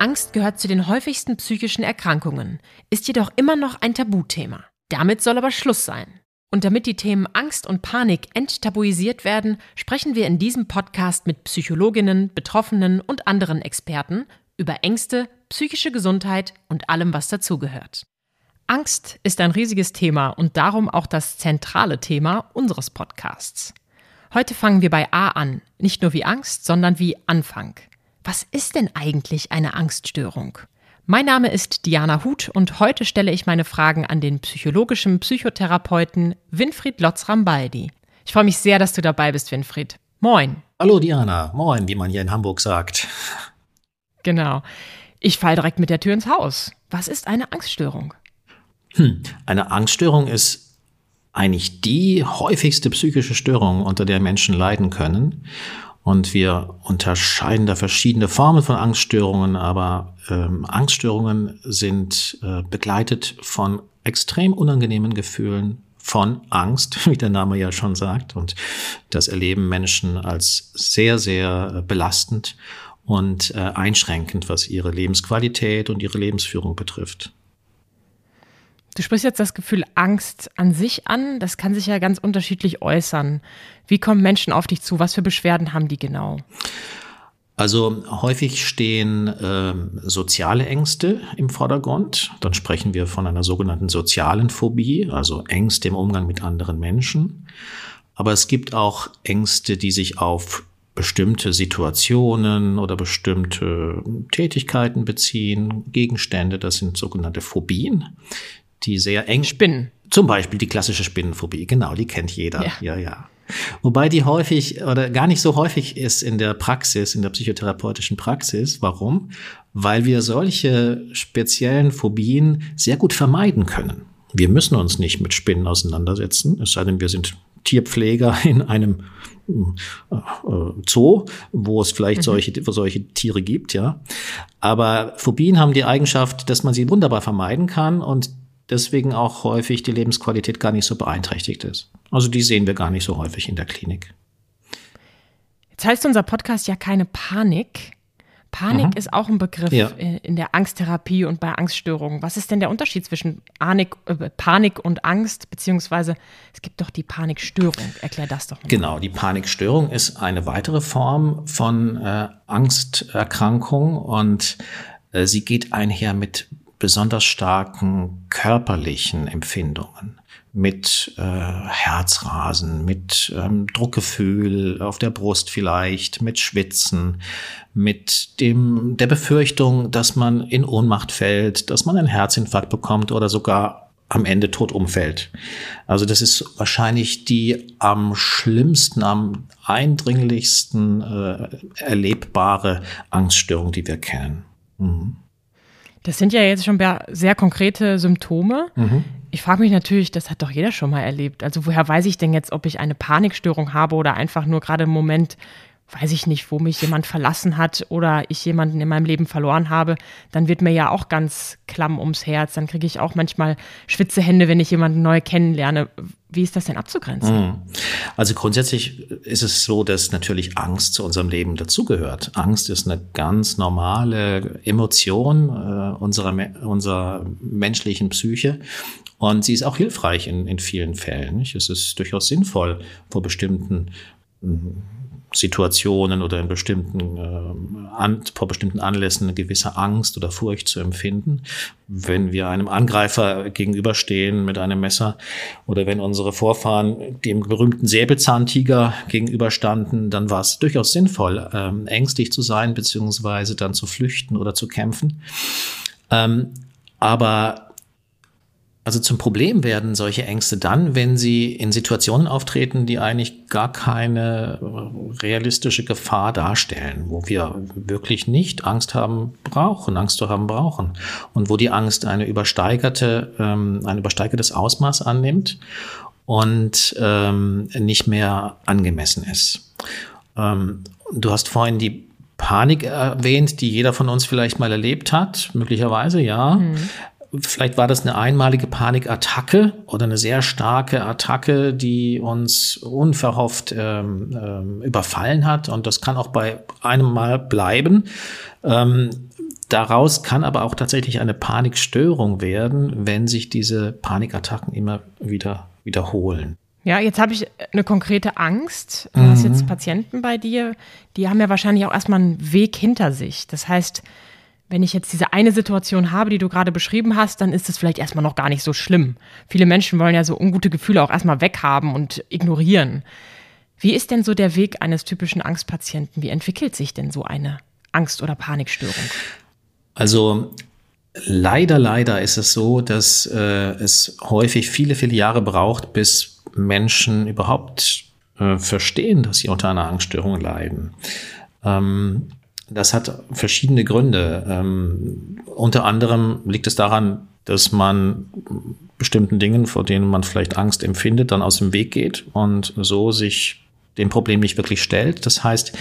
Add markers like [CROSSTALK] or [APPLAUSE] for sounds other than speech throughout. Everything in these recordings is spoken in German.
Angst gehört zu den häufigsten psychischen Erkrankungen, ist jedoch immer noch ein Tabuthema. Damit soll aber Schluss sein. Und damit die Themen Angst und Panik enttabuisiert werden, sprechen wir in diesem Podcast mit Psychologinnen, Betroffenen und anderen Experten über Ängste, psychische Gesundheit und allem, was dazugehört. Angst ist ein riesiges Thema und darum auch das zentrale Thema unseres Podcasts. Heute fangen wir bei A an, nicht nur wie Angst, sondern wie Anfang. Was ist denn eigentlich eine Angststörung? Mein Name ist Diana Huth und heute stelle ich meine Fragen an den psychologischen Psychotherapeuten Winfried Lotz-Rambaldi. Ich freue mich sehr, dass du dabei bist, Winfried. Moin. Hallo Diana, moin, wie man hier in Hamburg sagt. Genau. Ich falle direkt mit der Tür ins Haus. Was ist eine Angststörung? Hm, eine Angststörung ist eigentlich die häufigste psychische Störung, unter der Menschen leiden können. Und wir unterscheiden da verschiedene Formen von Angststörungen, aber ähm, Angststörungen sind äh, begleitet von extrem unangenehmen Gefühlen, von Angst, [LAUGHS] wie der Name ja schon sagt. Und das erleben Menschen als sehr, sehr äh, belastend und äh, einschränkend, was ihre Lebensqualität und ihre Lebensführung betrifft. Du sprichst jetzt das Gefühl Angst an sich an. Das kann sich ja ganz unterschiedlich äußern. Wie kommen Menschen auf dich zu? Was für Beschwerden haben die genau? Also häufig stehen äh, soziale Ängste im Vordergrund. Dann sprechen wir von einer sogenannten sozialen Phobie, also Ängste im Umgang mit anderen Menschen. Aber es gibt auch Ängste, die sich auf bestimmte Situationen oder bestimmte Tätigkeiten beziehen, Gegenstände, das sind sogenannte Phobien die sehr eng. Spinnen. Zum Beispiel die klassische Spinnenphobie, genau, die kennt jeder. Ja. ja, ja. Wobei die häufig oder gar nicht so häufig ist in der Praxis, in der psychotherapeutischen Praxis. Warum? Weil wir solche speziellen Phobien sehr gut vermeiden können. Wir müssen uns nicht mit Spinnen auseinandersetzen, es sei denn, wir sind Tierpfleger [LAUGHS] in einem äh, Zoo, wo es vielleicht mhm. solche, solche Tiere gibt, ja. Aber Phobien haben die Eigenschaft, dass man sie wunderbar vermeiden kann und deswegen auch häufig die Lebensqualität gar nicht so beeinträchtigt ist. Also die sehen wir gar nicht so häufig in der Klinik. Jetzt heißt unser Podcast ja keine Panik. Panik mhm. ist auch ein Begriff ja. in der Angsttherapie und bei Angststörungen. Was ist denn der Unterschied zwischen Panik, äh, Panik und Angst, beziehungsweise es gibt doch die Panikstörung. Erklär das doch mal. Genau, die Panikstörung ist eine weitere Form von äh, Angsterkrankung und äh, sie geht einher mit besonders starken körperlichen Empfindungen mit äh, Herzrasen, mit ähm, Druckgefühl auf der Brust vielleicht, mit Schwitzen, mit dem der Befürchtung, dass man in Ohnmacht fällt, dass man einen Herzinfarkt bekommt oder sogar am Ende tot umfällt. Also das ist wahrscheinlich die am schlimmsten, am eindringlichsten äh, erlebbare Angststörung, die wir kennen. Mhm. Das sind ja jetzt schon sehr konkrete Symptome. Mhm. Ich frage mich natürlich, das hat doch jeder schon mal erlebt. Also woher weiß ich denn jetzt, ob ich eine Panikstörung habe oder einfach nur gerade im Moment weiß ich nicht, wo mich jemand verlassen hat oder ich jemanden in meinem Leben verloren habe, dann wird mir ja auch ganz klamm ums Herz. Dann kriege ich auch manchmal schwitze Hände, wenn ich jemanden neu kennenlerne. Wie ist das denn abzugrenzen? Hm. Also grundsätzlich ist es so, dass natürlich Angst zu unserem Leben dazugehört. Angst ist eine ganz normale Emotion äh, unserer, unserer menschlichen Psyche. Und sie ist auch hilfreich in, in vielen Fällen. Nicht? Es ist durchaus sinnvoll, vor bestimmten hm, Situationen oder in bestimmten, äh, an, vor bestimmten Anlässen eine gewisse Angst oder Furcht zu empfinden. Wenn wir einem Angreifer gegenüberstehen mit einem Messer oder wenn unsere Vorfahren dem berühmten Säbelzahntiger gegenüberstanden, dann war es durchaus sinnvoll, ähm, ängstlich zu sein, beziehungsweise dann zu flüchten oder zu kämpfen. Ähm, aber Also zum Problem werden solche Ängste dann, wenn sie in Situationen auftreten, die eigentlich gar keine realistische Gefahr darstellen, wo wir wirklich nicht Angst haben brauchen, Angst zu haben brauchen und wo die Angst eine übersteigerte, ähm, ein übersteigertes Ausmaß annimmt und ähm, nicht mehr angemessen ist. Ähm, du hast vorhin die Panik erwähnt, die jeder von uns vielleicht mal erlebt hat, möglicherweise, ja. Mhm vielleicht war das eine einmalige Panikattacke oder eine sehr starke Attacke, die uns unverhofft ähm, ähm, überfallen hat. Und das kann auch bei einem Mal bleiben. Ähm, daraus kann aber auch tatsächlich eine Panikstörung werden, wenn sich diese Panikattacken immer wieder wiederholen. Ja, jetzt habe ich eine konkrete Angst. Du mhm. hast jetzt Patienten bei dir, die haben ja wahrscheinlich auch erstmal einen Weg hinter sich. Das heißt, wenn ich jetzt diese eine Situation habe, die du gerade beschrieben hast, dann ist es vielleicht erstmal noch gar nicht so schlimm. Viele Menschen wollen ja so ungute Gefühle auch erstmal weghaben und ignorieren. Wie ist denn so der Weg eines typischen Angstpatienten? Wie entwickelt sich denn so eine Angst- oder Panikstörung? Also leider, leider ist es so, dass äh, es häufig viele, viele Jahre braucht, bis Menschen überhaupt äh, verstehen, dass sie unter einer Angststörung leiden. Ähm, das hat verschiedene Gründe. Ähm, unter anderem liegt es daran, dass man bestimmten Dingen, vor denen man vielleicht Angst empfindet, dann aus dem Weg geht und so sich dem Problem nicht wirklich stellt. Das heißt,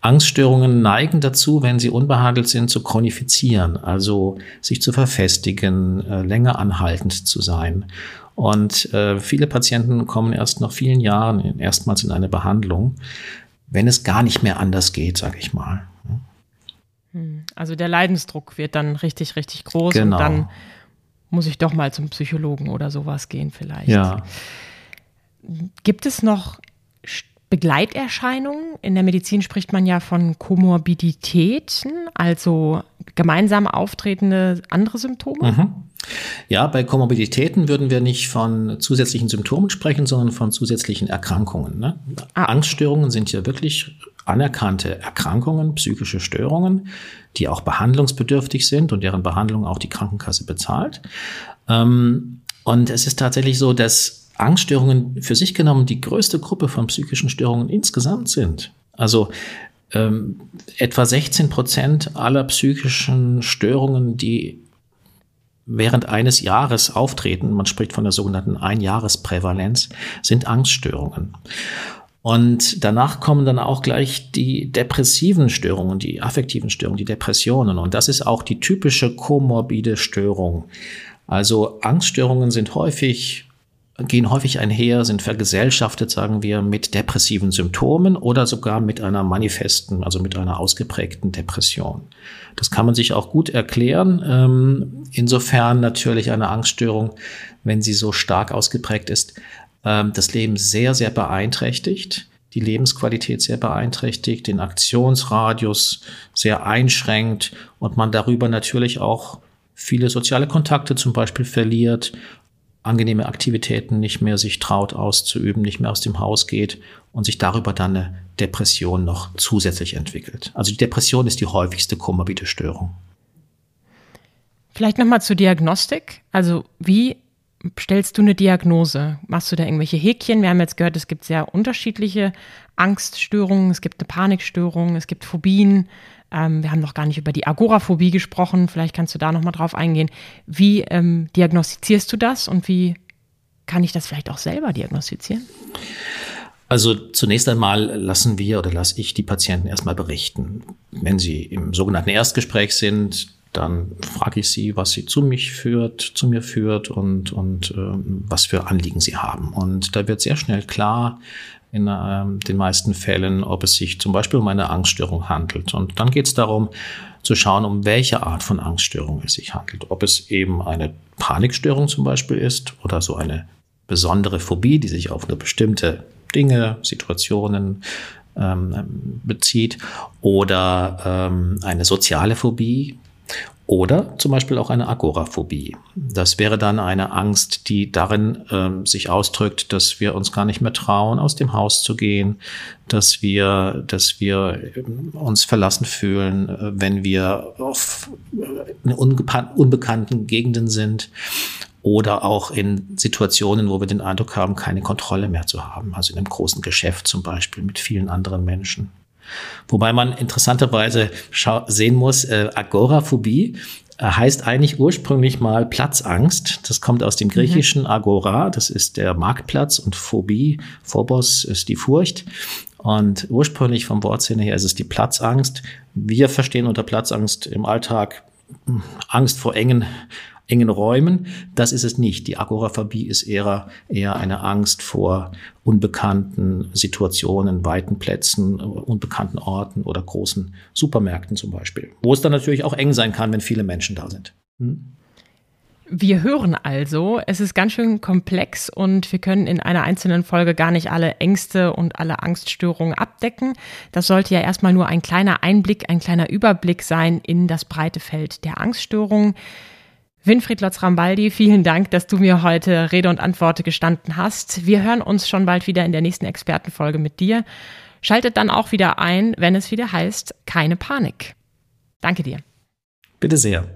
Angststörungen neigen dazu, wenn sie unbehandelt sind, zu chronifizieren, also sich zu verfestigen, äh, länger anhaltend zu sein. Und äh, viele Patienten kommen erst nach vielen Jahren erstmals in eine Behandlung, wenn es gar nicht mehr anders geht, sage ich mal. Hm. Also der Leidensdruck wird dann richtig, richtig groß genau. und dann muss ich doch mal zum Psychologen oder sowas gehen vielleicht. Ja. Gibt es noch Begleiterscheinungen? In der Medizin spricht man ja von Komorbiditäten, also gemeinsam auftretende andere Symptome. Mhm. Ja, bei Komorbiditäten würden wir nicht von zusätzlichen Symptomen sprechen, sondern von zusätzlichen Erkrankungen. Ne? Ah. Angststörungen sind ja wirklich anerkannte Erkrankungen, psychische Störungen, die auch behandlungsbedürftig sind und deren Behandlung auch die Krankenkasse bezahlt. Ähm, und es ist tatsächlich so, dass Angststörungen für sich genommen die größte Gruppe von psychischen Störungen insgesamt sind. Also ähm, etwa 16 Prozent aller psychischen Störungen, die während eines Jahres auftreten, man spricht von der sogenannten Einjahresprävalenz, sind Angststörungen. Und danach kommen dann auch gleich die depressiven Störungen, die affektiven Störungen, die Depressionen. Und das ist auch die typische komorbide Störung. Also Angststörungen sind häufig gehen häufig einher, sind vergesellschaftet, sagen wir, mit depressiven Symptomen oder sogar mit einer manifesten, also mit einer ausgeprägten Depression. Das kann man sich auch gut erklären. Ähm, insofern natürlich eine Angststörung, wenn sie so stark ausgeprägt ist, ähm, das Leben sehr, sehr beeinträchtigt, die Lebensqualität sehr beeinträchtigt, den Aktionsradius sehr einschränkt und man darüber natürlich auch viele soziale Kontakte zum Beispiel verliert angenehme Aktivitäten nicht mehr sich traut auszuüben, nicht mehr aus dem Haus geht und sich darüber dann eine Depression noch zusätzlich entwickelt. Also die Depression ist die häufigste komorbide Störung. Vielleicht nochmal zur Diagnostik. Also wie stellst du eine Diagnose? Machst du da irgendwelche Häkchen? Wir haben jetzt gehört, es gibt sehr unterschiedliche Angststörungen, es gibt eine Panikstörung, es gibt Phobien. Ähm, wir haben noch gar nicht über die Agoraphobie gesprochen. Vielleicht kannst du da noch mal drauf eingehen. Wie ähm, diagnostizierst du das und wie kann ich das vielleicht auch selber diagnostizieren? Also zunächst einmal lassen wir oder lasse ich die Patienten erstmal berichten. Wenn sie im sogenannten Erstgespräch sind, dann frage ich sie, was sie zu mich führt, zu mir führt und, und äh, was für Anliegen sie haben. Und da wird sehr schnell klar, in ähm, den meisten Fällen, ob es sich zum Beispiel um eine Angststörung handelt. Und dann geht es darum zu schauen, um welche Art von Angststörung es sich handelt. Ob es eben eine Panikstörung zum Beispiel ist oder so eine besondere Phobie, die sich auf eine bestimmte Dinge, Situationen ähm, bezieht oder ähm, eine soziale Phobie, oder zum Beispiel auch eine Agoraphobie. Das wäre dann eine Angst, die darin äh, sich ausdrückt, dass wir uns gar nicht mehr trauen, aus dem Haus zu gehen, dass wir, dass wir ähm, uns verlassen fühlen, äh, wenn wir auf äh, in unbekannten Gegenden sind oder auch in Situationen, wo wir den Eindruck haben, keine Kontrolle mehr zu haben. Also in einem großen Geschäft zum Beispiel mit vielen anderen Menschen. Wobei man interessanterweise sehen muss, äh, Agoraphobie äh, heißt eigentlich ursprünglich mal Platzangst. Das kommt aus dem mhm. griechischen Agora, das ist der Marktplatz und Phobie, Phobos ist die Furcht. Und ursprünglich vom Wortsinne her ist es die Platzangst. Wir verstehen unter Platzangst im Alltag Angst vor engen engen Räumen. Das ist es nicht. Die Agoraphobie ist eher, eher eine Angst vor unbekannten Situationen, weiten Plätzen, unbekannten Orten oder großen Supermärkten zum Beispiel, wo es dann natürlich auch eng sein kann, wenn viele Menschen da sind. Hm? Wir hören also, es ist ganz schön komplex und wir können in einer einzelnen Folge gar nicht alle Ängste und alle Angststörungen abdecken. Das sollte ja erstmal nur ein kleiner Einblick, ein kleiner Überblick sein in das breite Feld der Angststörungen. Winfried Lotz-Rambaldi, vielen Dank, dass du mir heute Rede und Antwort gestanden hast. Wir hören uns schon bald wieder in der nächsten Expertenfolge mit dir. Schaltet dann auch wieder ein, wenn es wieder heißt, keine Panik. Danke dir. Bitte sehr.